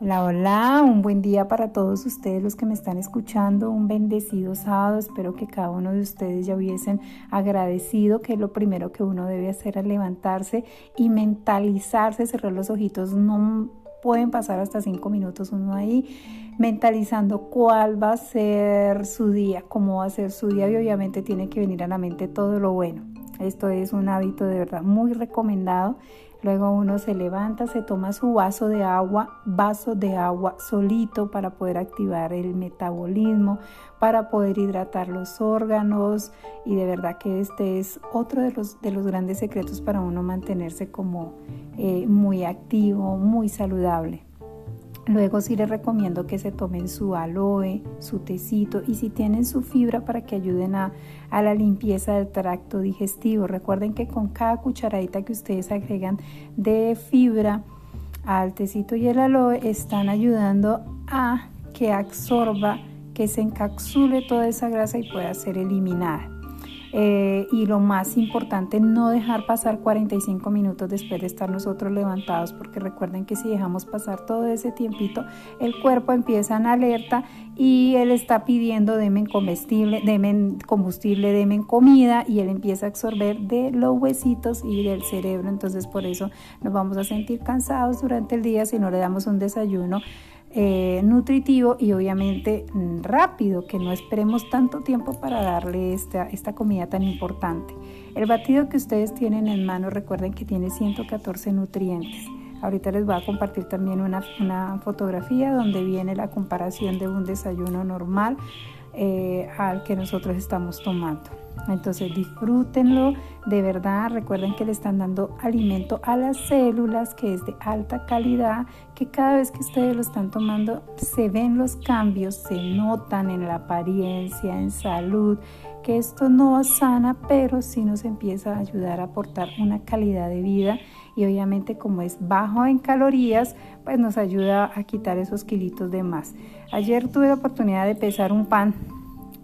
Hola, hola, un buen día para todos ustedes los que me están escuchando, un bendecido sábado, espero que cada uno de ustedes ya hubiesen agradecido, que lo primero que uno debe hacer al levantarse y mentalizarse, cerrar los ojitos, no pueden pasar hasta cinco minutos uno ahí mentalizando cuál va a ser su día, cómo va a ser su día y obviamente tiene que venir a la mente todo lo bueno. Esto es un hábito de verdad muy recomendado Luego uno se levanta, se toma su vaso de agua, vaso de agua solito para poder activar el metabolismo, para poder hidratar los órganos y de verdad que este es otro de los, de los grandes secretos para uno mantenerse como eh, muy activo, muy saludable. Luego sí les recomiendo que se tomen su aloe, su tecito y si tienen su fibra para que ayuden a, a, la limpieza del tracto digestivo. Recuerden que con cada cucharadita que ustedes agregan de fibra al tecito y el aloe están ayudando a que absorba, que se encapsule toda esa grasa y pueda ser eliminada. Eh, y lo más importante, no dejar pasar 45 minutos después de estar nosotros levantados, porque recuerden que si dejamos pasar todo ese tiempito, el cuerpo empieza en alerta y él está pidiendo demen comestible, demen combustible, demen comida y él empieza a absorber de los huesitos y del cerebro. Entonces por eso nos vamos a sentir cansados durante el día si no le damos un desayuno eh, nutritivo y obviamente rápido, que no esperemos tanto tiempo para darle esta, esta comida tan importante. El batido que ustedes tienen en mano, recuerden que tiene 114 nutrientes. Ahorita les voy a compartir también una, una fotografía donde viene la comparación de un desayuno normal eh, al que nosotros estamos tomando. Entonces disfrútenlo, de verdad, recuerden que le están dando alimento a las células que es de alta calidad, que cada vez que ustedes lo están tomando se ven los cambios, se notan en la apariencia, en salud, que esto no sana, pero sí nos empieza a ayudar a aportar una calidad de vida y obviamente como es bajo en calorías, pues nos ayuda a quitar esos kilitos de más. Ayer tuve la oportunidad de pesar un pan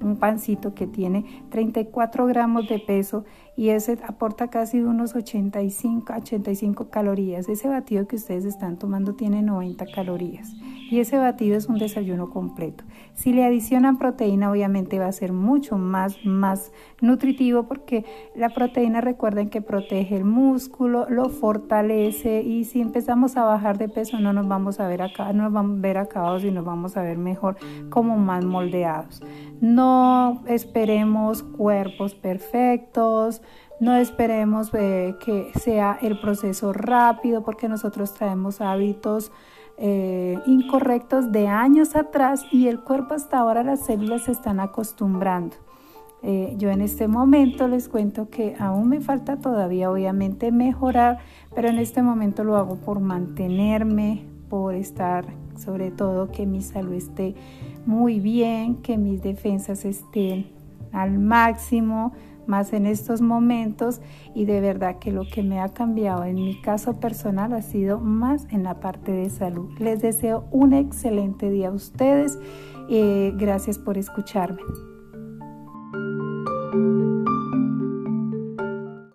un pancito que tiene 34 gramos de peso y ese aporta casi unos 85, 85 calorías. Ese batido que ustedes están tomando tiene 90 calorías y ese batido es un desayuno completo. Si le adicionan proteína, obviamente va a ser mucho más, más nutritivo porque la proteína, recuerden que protege el músculo, lo fortalece y si empezamos a bajar de peso no nos vamos a ver acá, no nos vamos a ver acabados y nos vamos a ver mejor como más moldeados. No esperemos cuerpos perfectos, no esperemos eh, que sea el proceso rápido porque nosotros traemos hábitos eh, incorrectos de años atrás y el cuerpo hasta ahora las células se están acostumbrando. Eh, yo en este momento les cuento que aún me falta todavía obviamente mejorar, pero en este momento lo hago por mantenerme, por estar sobre todo que mi salud esté muy bien, que mis defensas estén al máximo, más en estos momentos y de verdad que lo que me ha cambiado en mi caso personal ha sido más en la parte de salud. Les deseo un excelente día a ustedes. eh, gracias por escucharme.